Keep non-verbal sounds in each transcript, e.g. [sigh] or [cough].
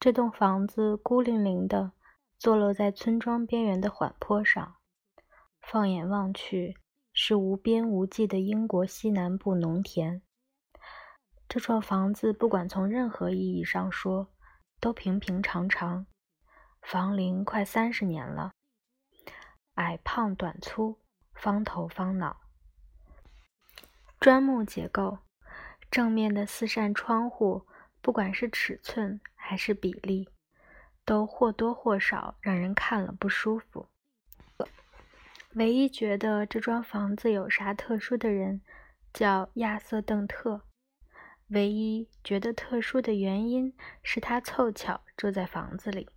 这栋房子孤零零的坐落在村庄边缘的缓坡上，放眼望去是无边无际的英国西南部农田。这幢房子不管从任何意义上说，都平平常常，房龄快三十年了。矮胖短粗，方头方脑，砖木结构，正面的四扇窗户，不管是尺寸。还是比例，都或多或少让人看了不舒服。唯一觉得这幢房子有啥特殊的人，叫亚瑟·邓特。唯一觉得特殊的原因是他凑巧住在房子里。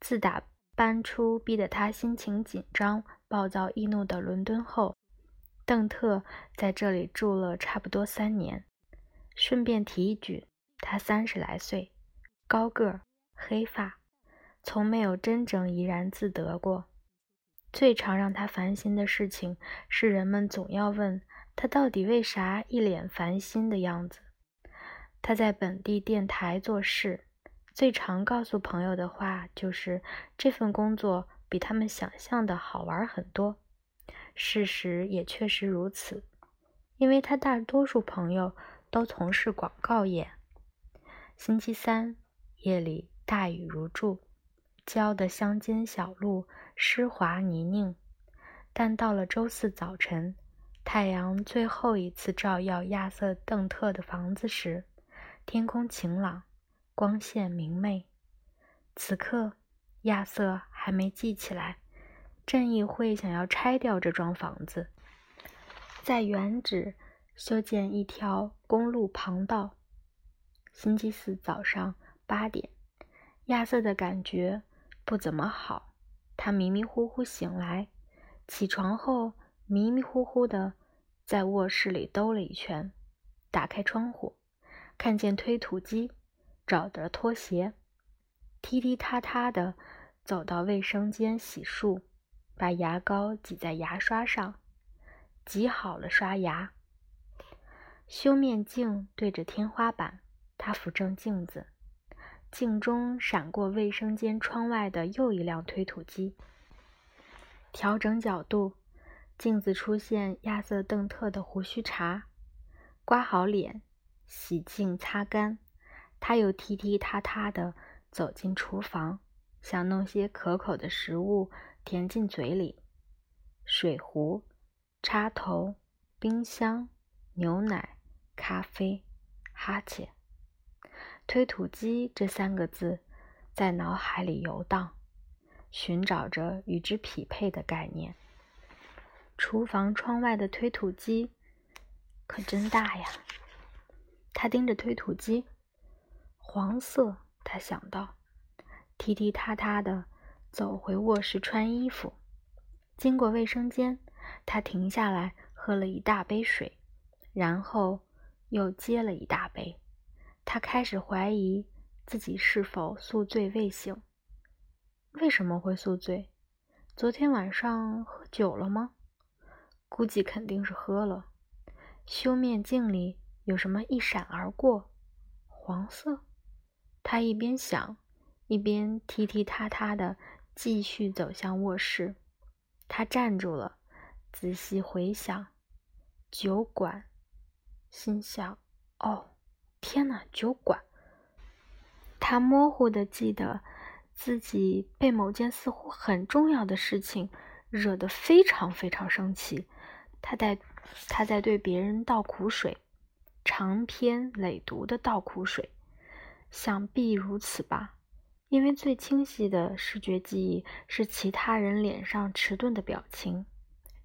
自打搬出逼得他心情紧张、暴躁易怒的伦敦后，邓特在这里住了差不多三年。顺便提一句，他三十来岁。高个儿，黑发，从没有真正怡然自得过。最常让他烦心的事情是，人们总要问他到底为啥一脸烦心的样子。他在本地电台做事，最常告诉朋友的话就是这份工作比他们想象的好玩很多。事实也确实如此，因为他大多数朋友都从事广告业。星期三。夜里大雨如注，浇的乡间小路湿滑泥泞。但到了周四早晨，太阳最后一次照耀亚瑟·邓特的房子时，天空晴朗，光线明媚。此刻，亚瑟还没记起来，正议会想要拆掉这幢房子，在原址修建一条公路旁道。星期四早上。八点，亚瑟的感觉不怎么好。他迷迷糊糊醒来，起床后迷迷糊糊的在卧室里兜了一圈，打开窗户，看见推土机，找着拖鞋，踢踢踏踏的走到卫生间洗漱，把牙膏挤在牙刷上，挤好了刷牙。修面镜对着天花板，他扶正镜子。镜中闪过卫生间窗外的又一辆推土机，调整角度，镜子出现亚瑟·邓特的胡须茬，刮好脸，洗净擦干，他又踢踢踏踏地走进厨房，想弄些可口的食物填进嘴里：水壶、插头、冰箱、牛奶、咖啡、哈欠。推土机这三个字在脑海里游荡，寻找着与之匹配的概念。厨房窗外的推土机可真大呀！他盯着推土机，黄色。他想到，踢踢踏踏的走回卧室穿衣服。经过卫生间，他停下来喝了一大杯水，然后又接了一大杯。他开始怀疑自己是否宿醉未醒。为什么会宿醉？昨天晚上喝酒了吗？估计肯定是喝了。修面镜里有什么一闪而过？黄色。他一边想，一边踢踢踏踏的继续走向卧室。他站住了，仔细回想，酒馆，心想：哦。天哪！酒馆。他模糊的记得自己被某件似乎很重要的事情惹得非常非常生气。他在他在对别人倒苦水，长篇累牍的倒苦水。想必如此吧，因为最清晰的视觉记忆是其他人脸上迟钝的表情。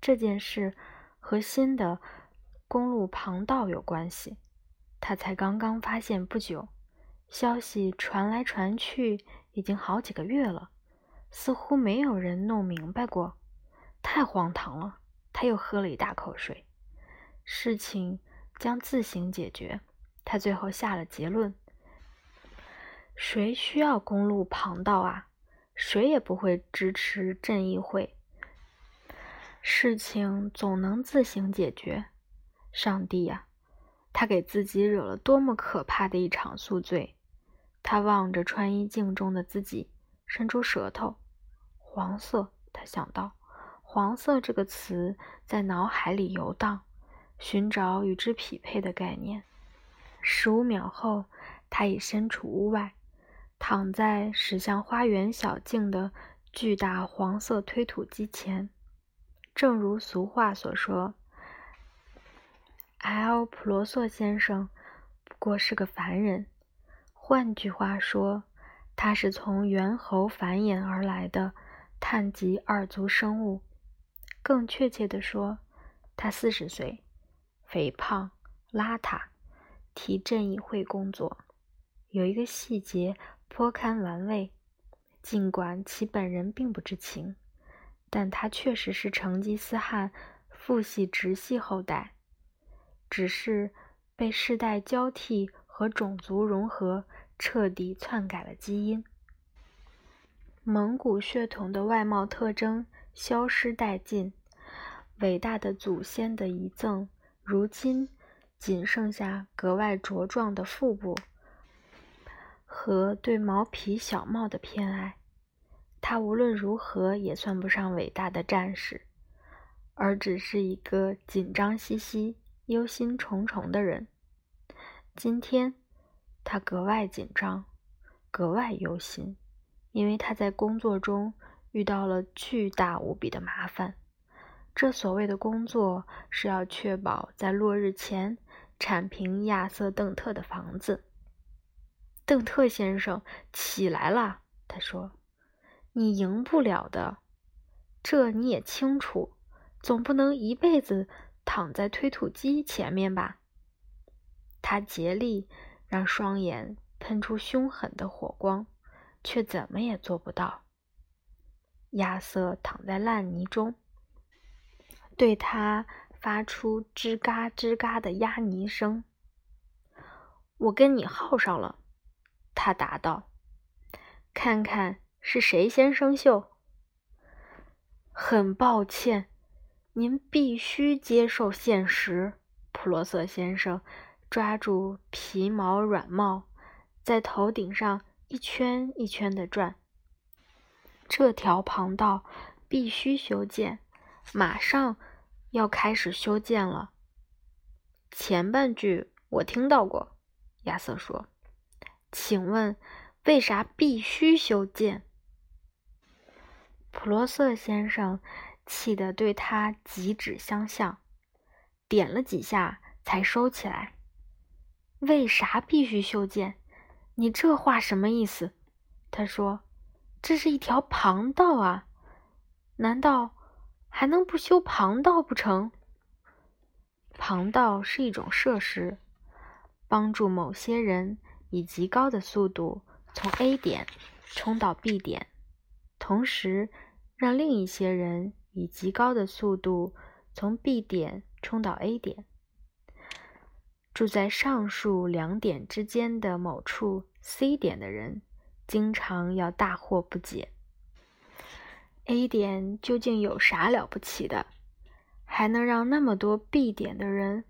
这件事和新的公路旁道有关系。他才刚刚发现不久，消息传来传去，已经好几个月了，似乎没有人弄明白过，太荒唐了。他又喝了一大口水，事情将自行解决。他最后下了结论：谁需要公路旁道啊？谁也不会支持镇议会。事情总能自行解决。上帝呀！他给自己惹了多么可怕的一场宿醉！他望着穿衣镜中的自己，伸出舌头。黄色，他想到，黄色这个词在脑海里游荡，寻找与之匹配的概念。十五秒后，他已身处屋外，躺在驶向花园小径的巨大黄色推土机前。正如俗话所说，L. 普罗索先生不过是个凡人。换句话说，他是从猿猴繁衍而来的。碳基二足生物，更确切地说，他四十岁，肥胖、邋遢，替镇议会工作。有一个细节颇堪玩味，尽管其本人并不知情，但他确实是成吉思汗父系直系后代，只是被世代交替和种族融合彻底篡改了基因。蒙古血统的外貌特征消失殆尽，伟大的祖先的遗赠，如今仅剩下格外茁壮的腹部和对毛皮小帽的偏爱。他无论如何也算不上伟大的战士，而只是一个紧张兮兮、忧心忡忡的人。今天，他格外紧张，格外忧心。因为他在工作中遇到了巨大无比的麻烦，这所谓的工作是要确保在落日前铲平亚瑟·邓特的房子。邓特先生起来了，他说：“你赢不了的，这你也清楚。总不能一辈子躺在推土机前面吧？”他竭力让双眼喷出凶狠的火光。却怎么也做不到。亚瑟躺在烂泥中，对他发出吱嘎吱嘎的压泥声。我跟你耗上了，他答道。看看是谁先生锈。很抱歉，您必须接受现实。普罗瑟先生抓住皮毛软帽，在头顶上。一圈一圈的转，这条旁道必须修建，马上要开始修建了。前半句我听到过，亚瑟说：“请问为啥必须修建？”普罗瑟先生气得对他几指相向，点了几下才收起来。为啥必须修建？你这话什么意思？他说：“这是一条旁道啊，难道还能不修旁道不成？”旁道是一种设施，帮助某些人以极高的速度从 A 点冲到 B 点，同时让另一些人以极高的速度从 B 点冲到 A 点。住在上述两点之间的某处 C 点的人，经常要大惑不解：A 点究竟有啥了不起的，还能让那么多 B 点的人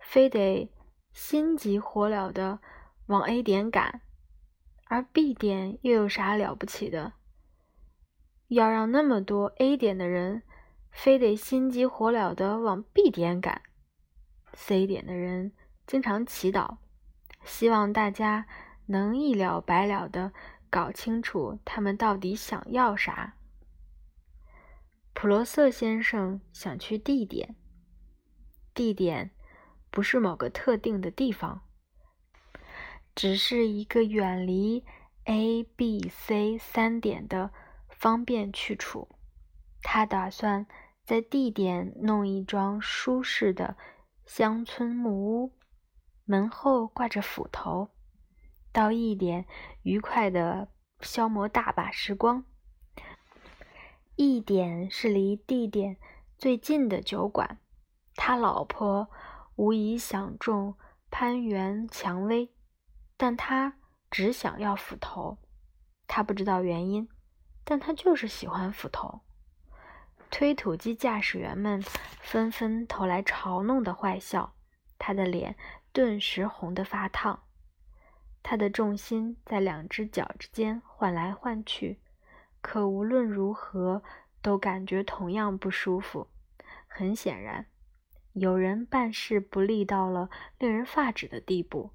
非得心急火燎的往 A 点赶？而 B 点又有啥了不起的，要让那么多 A 点的人非得心急火燎的往 B 点赶？C 点的人。经常祈祷，希望大家能一了百了的搞清楚他们到底想要啥。普罗瑟先生想去 D 点，D 点不是某个特定的地方，只是一个远离 A、B、C 三点的方便去处。他打算在地点弄一幢舒适的乡村木屋。门后挂着斧头，到一点愉快的消磨大把时光。一点是离地点最近的酒馆，他老婆无疑想中攀援蔷薇，但他只想要斧头。他不知道原因，但他就是喜欢斧头。推土机驾驶员们纷纷投来嘲弄的坏笑，他的脸。顿时红得发烫。他的重心在两只脚之间换来换去，可无论如何都感觉同样不舒服。很显然，有人办事不利到了令人发指的地步。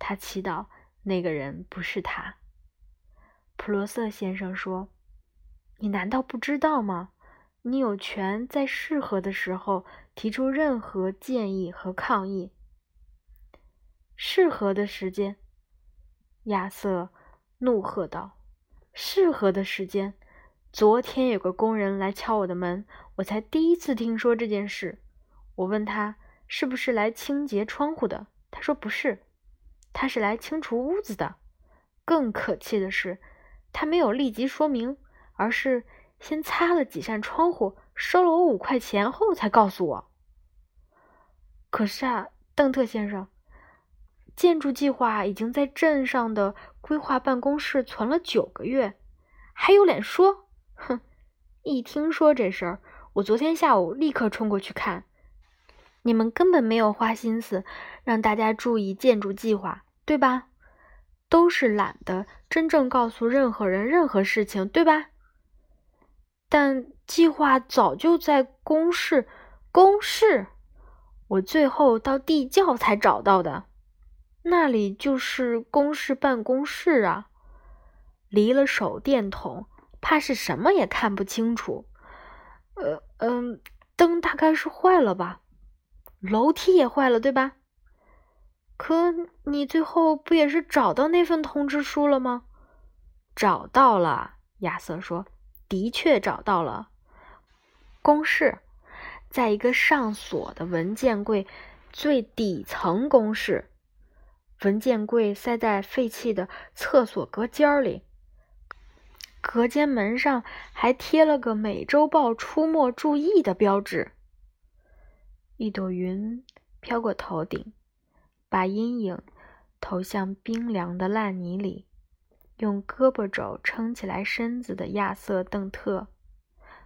他祈祷那个人不是他。普罗瑟先生说：“你难道不知道吗？你有权在适合的时候提出任何建议和抗议。适合的时间。”亚瑟怒喝道：“适合的时间！昨天有个工人来敲我的门，我才第一次听说这件事。我问他是不是来清洁窗户的，他说不是，他是来清除屋子的。更可气的是，他没有立即说明，而是先擦了几扇窗户，收了我五块钱后才告诉我。可是啊，邓特先生。”建筑计划已经在镇上的规划办公室存了九个月，还有脸说？哼！一听说这事儿，我昨天下午立刻冲过去看。你们根本没有花心思让大家注意建筑计划，对吧？都是懒得真正告诉任何人任何事情，对吧？但计划早就在公示，公示，我最后到地窖才找到的。那里就是公事办公室啊，离了手电筒，怕是什么也看不清楚。呃嗯，灯大概是坏了吧？楼梯也坏了，对吧？可你最后不也是找到那份通知书了吗？找到了，亚瑟说，的确找到了。公式，在一个上锁的文件柜最底层公式。文件柜塞在废弃的厕所隔间里，隔间门上还贴了个《美洲豹》出没注意的标志。一朵云飘过头顶，把阴影投向冰凉的烂泥里。用胳膊肘撑起来身子的亚瑟·邓特，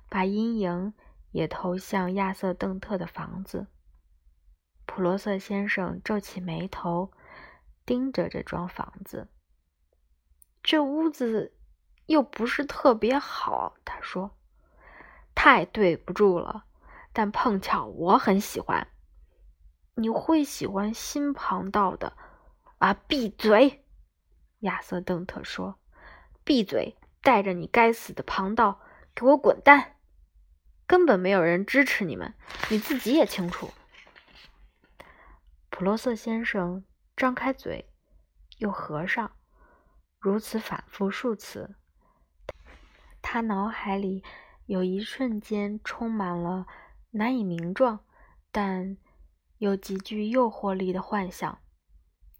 把阴影也投向亚瑟·邓特的房子。普罗瑟先生皱起眉头。盯着这幢房子，这屋子又不是特别好。他说：“太对不住了，但碰巧我很喜欢。你会喜欢新旁道的啊？”闭嘴！亚瑟·邓特说：“闭嘴！带着你该死的旁道，给我滚蛋！根本没有人支持你们，你自己也清楚。”普罗瑟先生。张开嘴，又合上，如此反复数次。他脑海里有一瞬间充满了难以名状，但又极具诱惑力的幻想：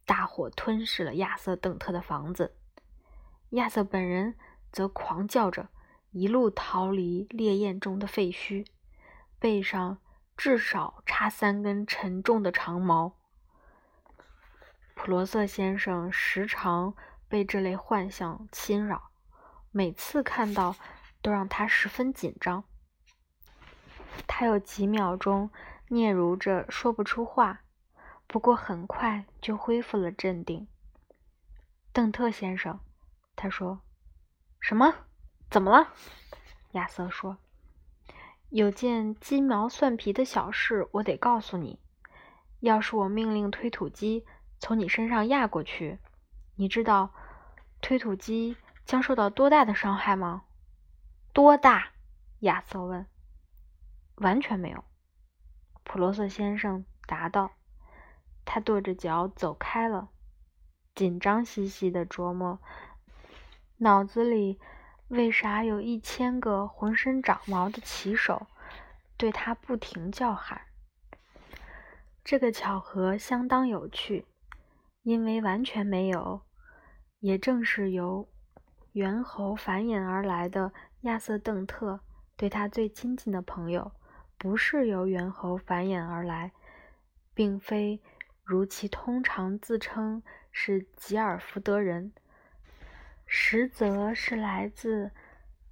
大火吞噬了亚瑟·邓特的房子，亚瑟本人则狂叫着一路逃离烈焰中的废墟，背上至少插三根沉重的长矛。普罗瑟先生时常被这类幻象侵扰，每次看到都让他十分紧张。他有几秒钟嗫嚅着说不出话，不过很快就恢复了镇定。邓特先生，他说：“什么？怎么了？” [laughs] 亚瑟说：“有件鸡毛蒜皮的小事，我得告诉你。要是我命令推土机。”从你身上压过去，你知道推土机将受到多大的伤害吗？多大？亚瑟问。完全没有，普罗瑟先生答道。他跺着脚走开了，紧张兮兮的琢磨，脑子里为啥有一千个浑身长毛的骑手对他不停叫喊。这个巧合相当有趣。因为完全没有，也正是由猿猴繁衍而来的亚瑟·邓特对他最亲近的朋友，不是由猿猴繁衍而来，并非如其通常自称是吉尔福德人，实则是来自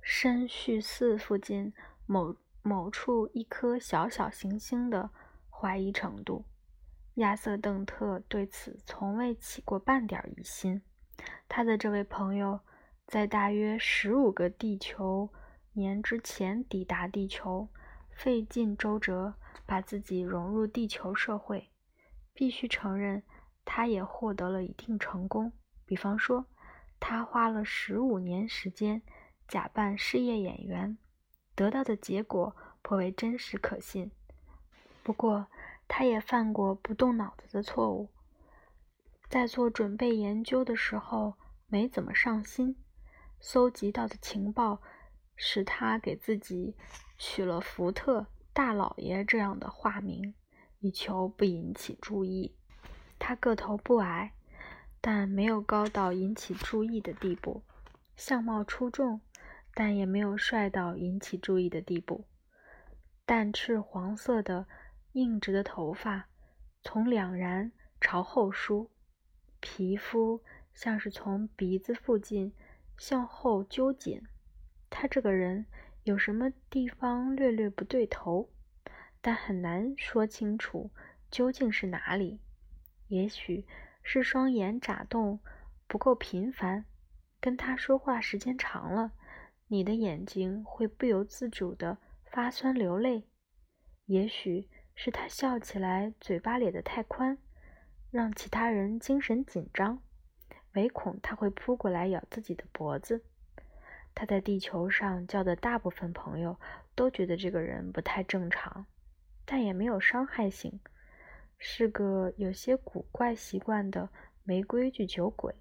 深绪寺附近某某处一颗小小行星的怀疑程度。亚瑟·邓特对此从未起过半点疑心。他的这位朋友在大约十五个地球年之前抵达地球，费尽周折把自己融入地球社会。必须承认，他也获得了一定成功。比方说，他花了十五年时间假扮失业演员，得到的结果颇为真实可信。不过，他也犯过不动脑子的错误，在做准备研究的时候没怎么上心，搜集到的情报使他给自己取了“福特大老爷”这样的化名，以求不引起注意。他个头不矮，但没有高到引起注意的地步；相貌出众，但也没有帅到引起注意的地步。淡赤黄色的。硬直的头发从两然朝后梳，皮肤像是从鼻子附近向后揪紧。他这个人有什么地方略略不对头，但很难说清楚究竟是哪里。也许是双眼眨动不够频繁，跟他说话时间长了，你的眼睛会不由自主地发酸流泪。也许。是他笑起来嘴巴咧得太宽，让其他人精神紧张，唯恐他会扑过来咬自己的脖子。他在地球上交的大部分朋友都觉得这个人不太正常，但也没有伤害性，是个有些古怪习惯的没规矩酒鬼。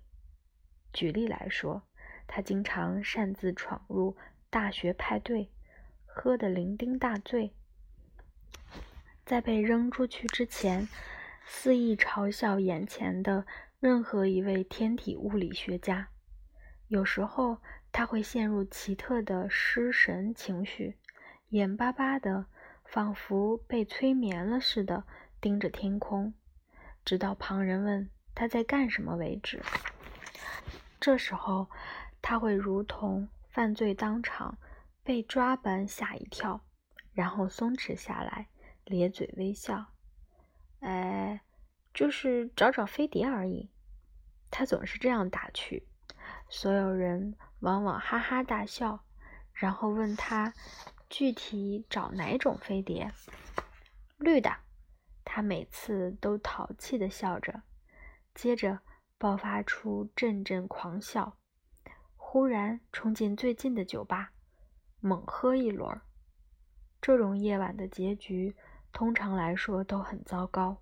举例来说，他经常擅自闯入大学派对，喝得酩酊大醉。在被扔出去之前，肆意嘲笑眼前的任何一位天体物理学家。有时候他会陷入奇特的失神情绪，眼巴巴的，仿佛被催眠了似的盯着天空，直到旁人问他在干什么为止。这时候他会如同犯罪当场被抓般吓一跳，然后松弛下来。咧嘴微笑，哎，就是找找飞碟而已。他总是这样打趣，所有人往往哈哈大笑，然后问他具体找哪种飞碟。绿的，他每次都淘气的笑着，接着爆发出阵阵狂笑，忽然冲进最近的酒吧，猛喝一轮。这种夜晚的结局。通常来说都很糟糕，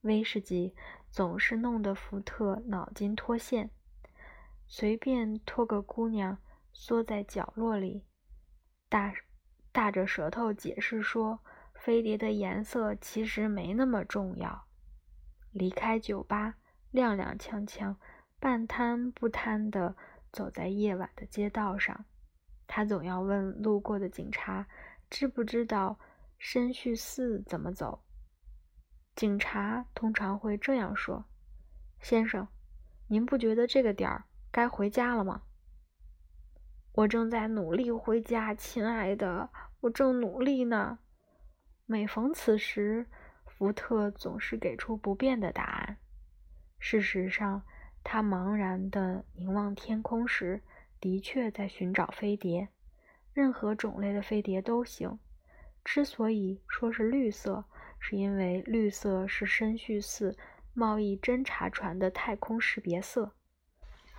威士忌总是弄得福特脑筋脱线，随便拖个姑娘缩在角落里，大大着舌头解释说飞碟的颜色其实没那么重要。离开酒吧，踉踉跄跄，半瘫不瘫地走在夜晚的街道上，他总要问路过的警察知不知道。深绪寺怎么走？警察通常会这样说：“先生，您不觉得这个点儿该回家了吗？”我正在努力回家，亲爱的，我正努力呢。每逢此时，福特总是给出不变的答案。事实上，他茫然地凝望天空时，的确在寻找飞碟，任何种类的飞碟都行。之所以说是绿色，是因为绿色是深绪四贸易侦察船的太空识别色。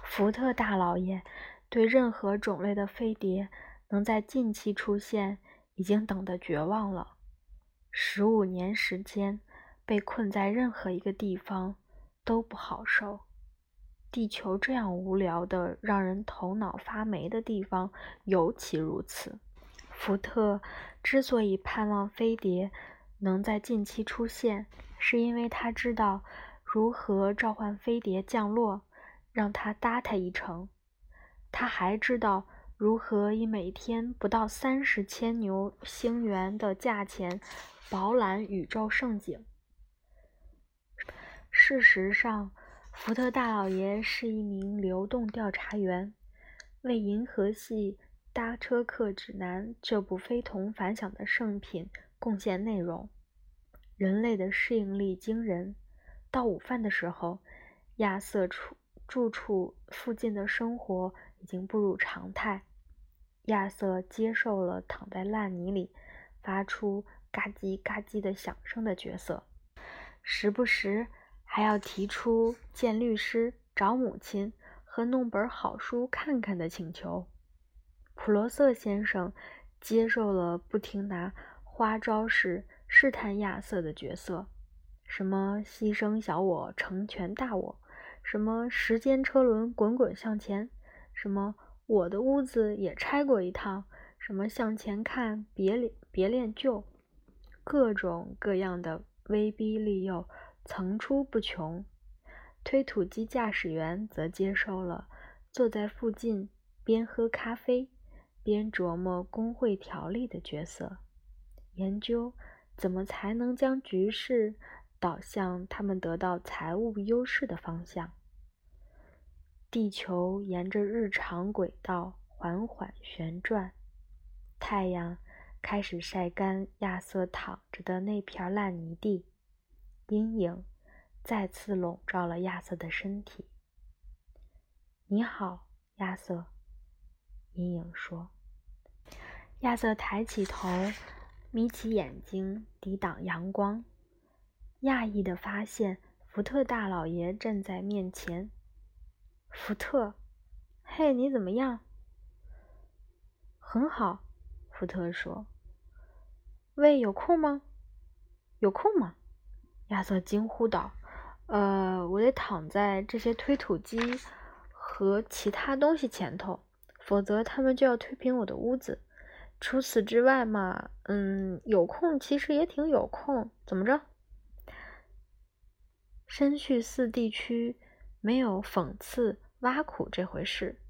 福特大老爷对任何种类的飞碟能在近期出现，已经等得绝望了。十五年时间被困在任何一个地方都不好受。地球这样无聊的、让人头脑发霉的地方尤其如此。福特之所以盼望飞碟能在近期出现，是因为他知道如何召唤飞碟降落，让它搭他一程。他还知道如何以每天不到三十千牛星元的价钱饱览宇宙盛景。事实上，福特大老爷是一名流动调查员，为银河系。《搭车客指南》这部非同凡响的圣品贡献内容。人类的适应力惊人。到午饭的时候，亚瑟住住处附近的生活已经步入常态。亚瑟接受了躺在烂泥里发出嘎叽嘎叽的响声的角色，时不时还要提出见律师、找母亲和弄本好书看看的请求。普罗瑟先生接受了不停拿花招式试探亚瑟的角色，什么牺牲小我成全大我，什么时间车轮滚滚向前，什么。我的屋子也拆过一趟，什么向前看，别练别恋旧，各种各样的威逼利诱层出不穷。推土机驾驶员则接受了坐在附近边喝咖啡边琢磨工会条例的角色，研究怎么才能将局势导向他们得到财务优势的方向。地球沿着日常轨道缓缓旋转，太阳开始晒干亚瑟躺着的那片烂泥地，阴影再次笼罩了亚瑟的身体。“你好，亚瑟。”阴影说。亚瑟抬起头，眯起眼睛抵挡阳光，讶异的发现福特大老爷站在面前。福特，嘿，你怎么样？很好，福特说。喂，有空吗？有空吗？亚瑟惊呼道：“呃，我得躺在这些推土机和其他东西前头，否则他们就要推平我的屋子。除此之外嘛，嗯，有空其实也挺有空。怎么着？深叙寺地区没有讽刺。”挖苦这回事，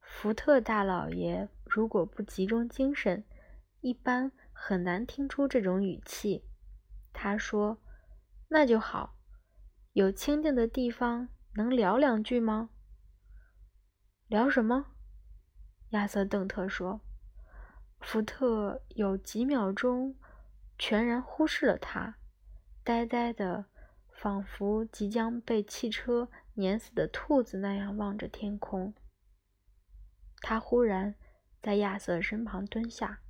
福特大老爷如果不集中精神，一般很难听出这种语气。他说：“那就好，有清静的地方，能聊两句吗？”聊什么？亚瑟·邓特说。福特有几秒钟全然忽视了他，呆呆的，仿佛即将被汽车。碾死的兔子那样望着天空。他忽然在亚瑟身旁蹲下。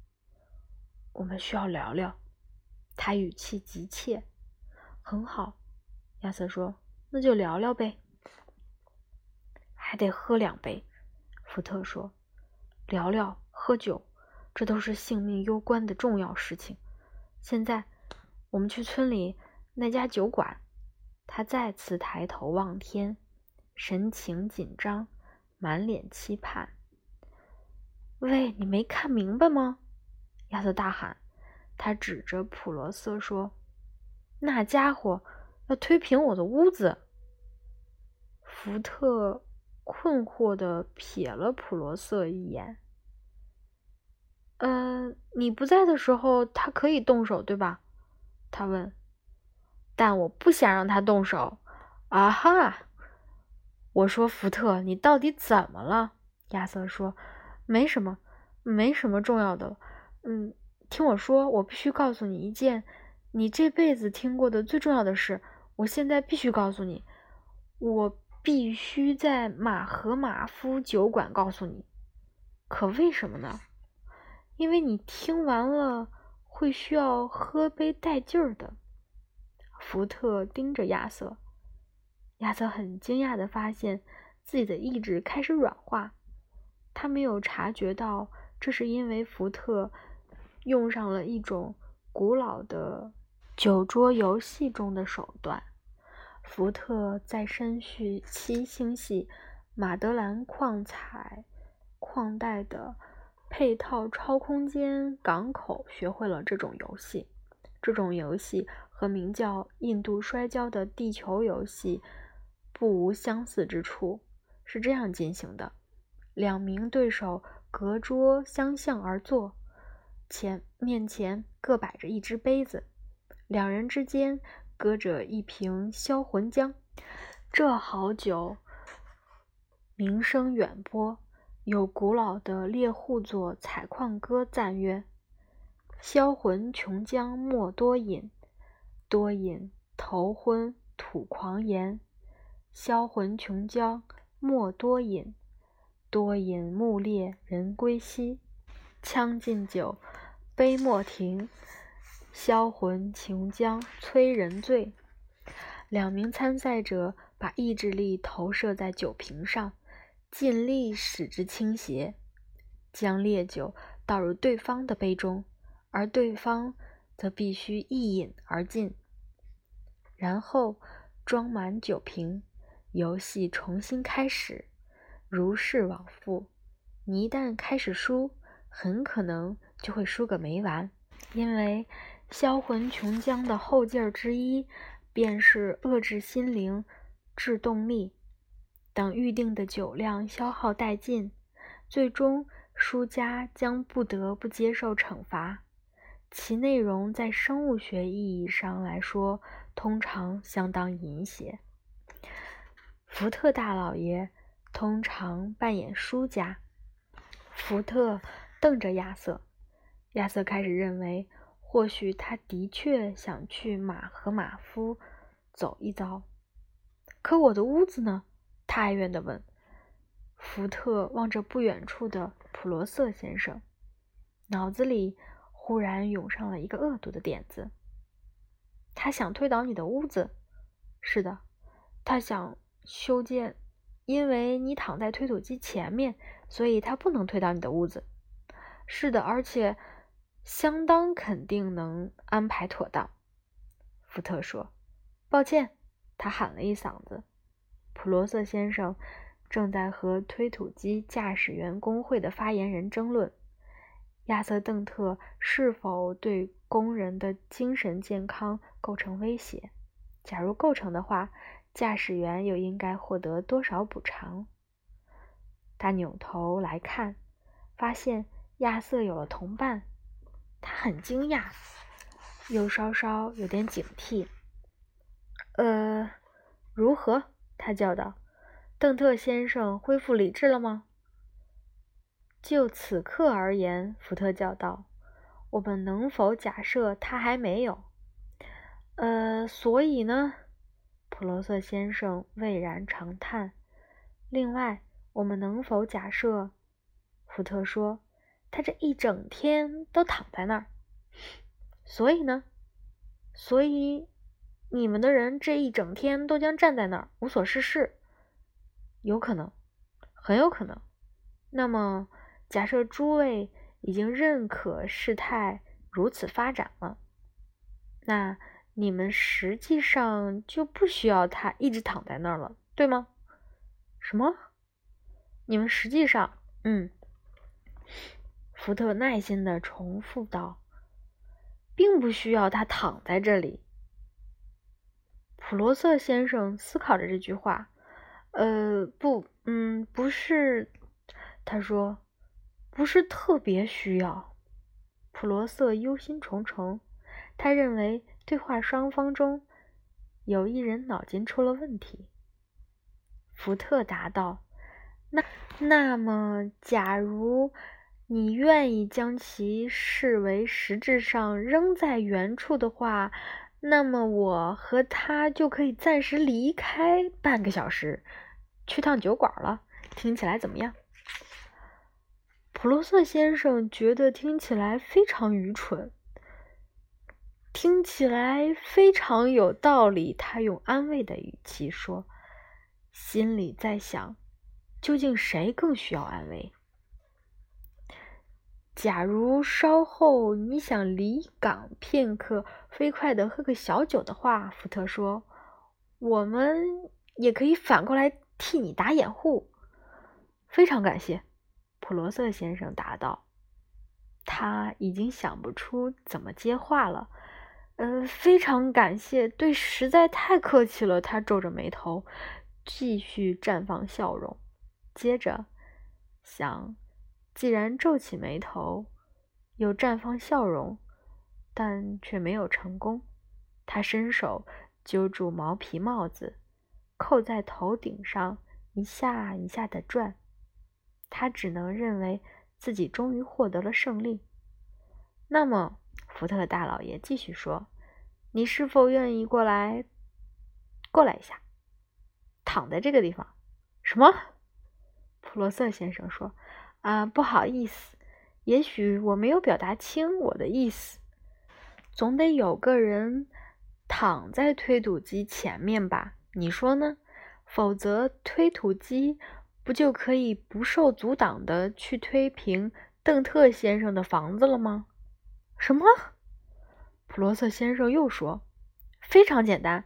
“我们需要聊聊。”他语气急切。“很好。”亚瑟说，“那就聊聊呗。”“还得喝两杯。”福特说，“聊聊，喝酒，这都是性命攸关的重要事情。现在，我们去村里那家酒馆。”他再次抬头望天，神情紧张，满脸期盼。“喂，你没看明白吗？”亚瑟大喊。他指着普罗瑟说：“那家伙要推平我的屋子。”福特困惑地瞥了普罗瑟一眼。“呃，你不在的时候，他可以动手，对吧？”他问。但我不想让他动手。啊哈！我说，福特，你到底怎么了？亚瑟说：“没什么，没什么重要的。嗯，听我说，我必须告诉你一件你这辈子听过的最重要的事。我现在必须告诉你，我必须在马和马夫酒馆告诉你。可为什么呢？因为你听完了会需要喝杯带劲儿的。”福特盯着亚瑟，亚瑟很惊讶的发现自己的意志开始软化。他没有察觉到，这是因为福特用上了一种古老的酒桌游戏中的手段。福特在深续七星系马德兰矿采矿带的配套超空间港口学会了这种游戏。这种游戏。和名叫“印度摔跤”的地球游戏不无相似之处，是这样进行的：两名对手隔桌相向而坐，前面前各摆着一只杯子，两人之间隔着一瓶销魂浆。这好酒名声远播，有古老的猎户座采矿歌赞曰：“销魂琼浆莫多饮。”多饮头昏吐狂言，销魂穷将莫多饮。多饮目裂人归西，将进酒，杯莫停。销魂穷将催人醉。两名参赛者把意志力投射在酒瓶上，尽力使之倾斜，将烈酒倒入对方的杯中，而对方则必须一饮而尽。然后装满酒瓶，游戏重新开始。如是往复，你一旦开始输，很可能就会输个没完。因为销魂穷将的后劲儿之一，便是遏制心灵、制动力。等预定的酒量消耗殆尽，最终输家将不得不接受惩罚。其内容在生物学意义上来说，通常相当淫邪。福特大老爷。通常扮演输家。福特瞪着亚瑟，亚瑟开始认为，或许他的确想去马和马夫走一遭。可我的屋子呢？他哀怨地问。福特望着不远处的普罗瑟先生，脑子里忽然涌上了一个恶毒的点子。他想推倒你的屋子？是的，他想修建。因为你躺在推土机前面，所以他不能推倒你的屋子。是的，而且相当肯定能安排妥当。福特说：“抱歉。”他喊了一嗓子。普罗瑟先生正在和推土机驾驶员工会的发言人争论亚瑟·邓特是否对工人的精神健康构成威胁。假如构成的话。驾驶员又应该获得多少补偿？他扭头来看，发现亚瑟有了同伴，他很惊讶，又稍稍有点警惕。呃，如何？他叫道：“邓特先生恢复理智了吗？”就此刻而言，福特叫道：“我们能否假设他还没有？”呃，所以呢？普罗瑟先生巍然长叹。另外，我们能否假设？福特说：“他这一整天都躺在那儿。”所以呢？所以你们的人这一整天都将站在那儿无所事事？有可能，很有可能。那么，假设诸位已经认可事态如此发展了，那？你们实际上就不需要他一直躺在那儿了，对吗？什么？你们实际上……嗯，福特耐心的重复道：“并不需要他躺在这里。”普罗瑟先生思考着这句话。呃，不，嗯，不是，他说，不是特别需要。普罗瑟忧心忡忡，他认为。对话双方中有一人脑筋出了问题。福特答道：“那那么，假如你愿意将其视为实质上仍在原处的话，那么我和他就可以暂时离开半个小时，去趟酒馆了。听起来怎么样？”普罗瑟先生觉得听起来非常愚蠢。听起来非常有道理。他用安慰的语气说，心里在想：究竟谁更需要安慰？假如稍后你想离港片刻，飞快的喝个小酒的话，福特说，我们也可以反过来替你打掩护。非常感谢，普罗瑟先生答道。他已经想不出怎么接话了。呃，非常感谢，对，实在太客气了。他皱着眉头，继续绽放笑容。接着想，既然皱起眉头，又绽放笑容，但却没有成功。他伸手揪住毛皮帽子，扣在头顶上，一下一下的转。他只能认为自己终于获得了胜利。那么。福特大老爷继续说：“你是否愿意过来？过来一下，躺在这个地方。什么？普罗瑟先生说：“啊，不好意思，也许我没有表达清我的意思。总得有个人躺在推土机前面吧？你说呢？否则推土机不就可以不受阻挡的去推平邓特先生的房子了吗？”什么？普罗瑟先生又说：“非常简单。”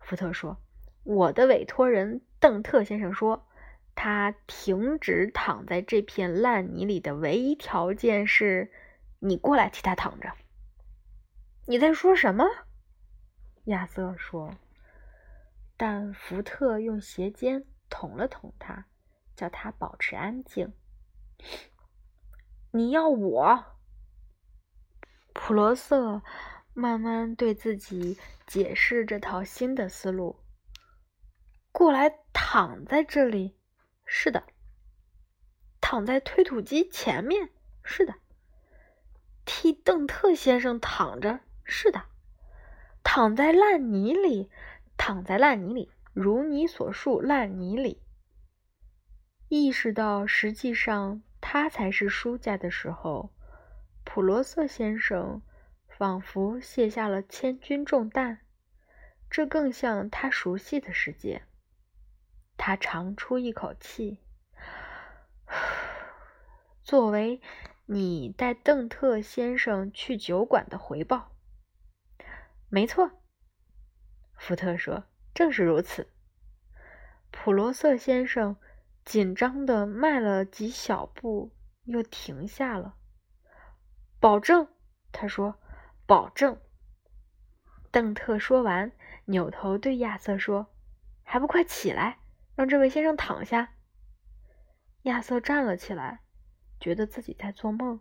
福特说：“我的委托人邓特先生说，他停止躺在这片烂泥里的唯一条件是，你过来替他躺着。”你在说什么？亚瑟说。但福特用鞋尖捅了捅他，叫他保持安静。你要我？普罗瑟。慢慢对自己解释这套新的思路。过来躺在这里，是的；躺在推土机前面，是的；替邓特先生躺着，是的；躺在烂泥里，躺在烂泥里，如你所述，烂泥里。意识到实际上他才是输家的时候，普罗瑟先生。仿佛卸下了千钧重担，这更像他熟悉的世界。他长出一口气，[sighs] 作为你带邓特先生去酒馆的回报。没错，福特说：“正是如此。”普罗瑟先生紧张的迈了几小步，又停下了。保证，他说。保证。邓特说完，扭头对亚瑟说：“还不快起来，让这位先生躺下。”亚瑟站了起来，觉得自己在做梦。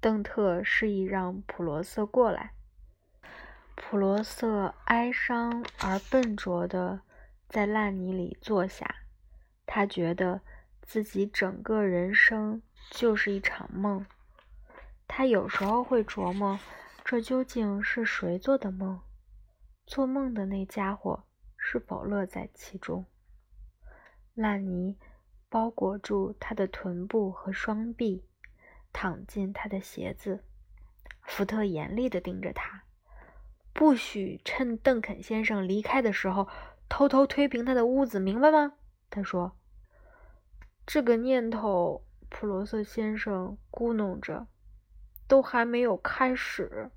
邓特示意让普罗瑟过来。普罗瑟哀伤而笨拙的在烂泥里坐下，他觉得自己整个人生就是一场梦。他有时候会琢磨。这究竟是谁做的梦？做梦的那家伙是否乐在其中？烂泥包裹住他的臀部和双臂，躺进他的鞋子。福特严厉地盯着他，不许趁邓肯先生离开的时候偷偷推平他的屋子，明白吗？他说。这个念头，普罗瑟先生咕哝着，都还没有开始。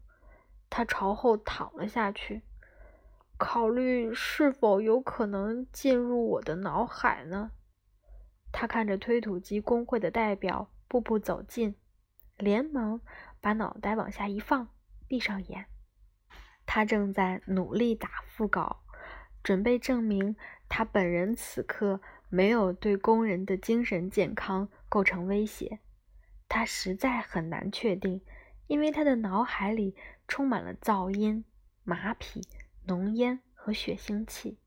他朝后躺了下去，考虑是否有可能进入我的脑海呢？他看着推土机工会的代表步步走近，连忙把脑袋往下一放，闭上眼。他正在努力打腹稿，准备证明他本人此刻没有对工人的精神健康构成威胁。他实在很难确定，因为他的脑海里。充满了噪音、马匹、浓烟和血腥气。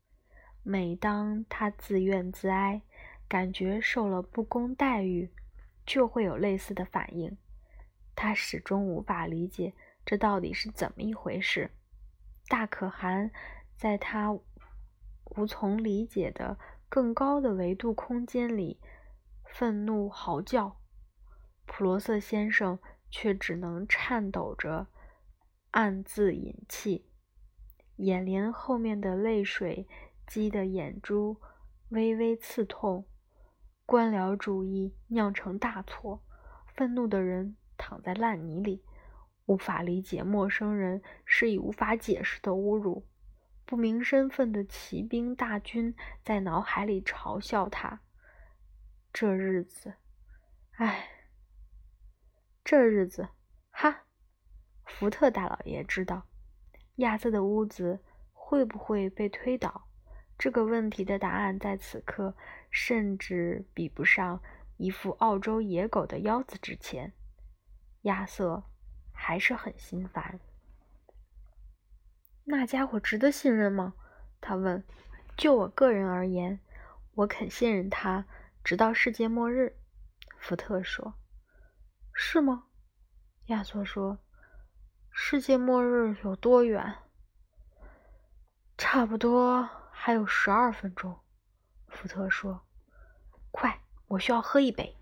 每当他自怨自哀，感觉受了不公待遇，就会有类似的反应。他始终无法理解这到底是怎么一回事。大可汗在他无从理解的更高的维度空间里愤怒嚎叫，普罗瑟先生却只能颤抖着。暗自饮气，眼帘后面的泪水激得眼珠微微刺痛。官僚主义酿成大错，愤怒的人躺在烂泥里，无法理解陌生人是以无法解释的侮辱。不明身份的骑兵大军在脑海里嘲笑他。这日子，唉，这日子，哈。福特大老爷知道亚瑟的屋子会不会被推倒这个问题的答案，在此刻甚至比不上一副澳洲野狗的腰子值钱。亚瑟还是很心烦。那家伙值得信任吗？他问。就我个人而言，我肯信任他，直到世界末日。福特说。是吗？亚瑟说。世界末日有多远？差不多还有十二分钟。福特说：“快，我需要喝一杯。”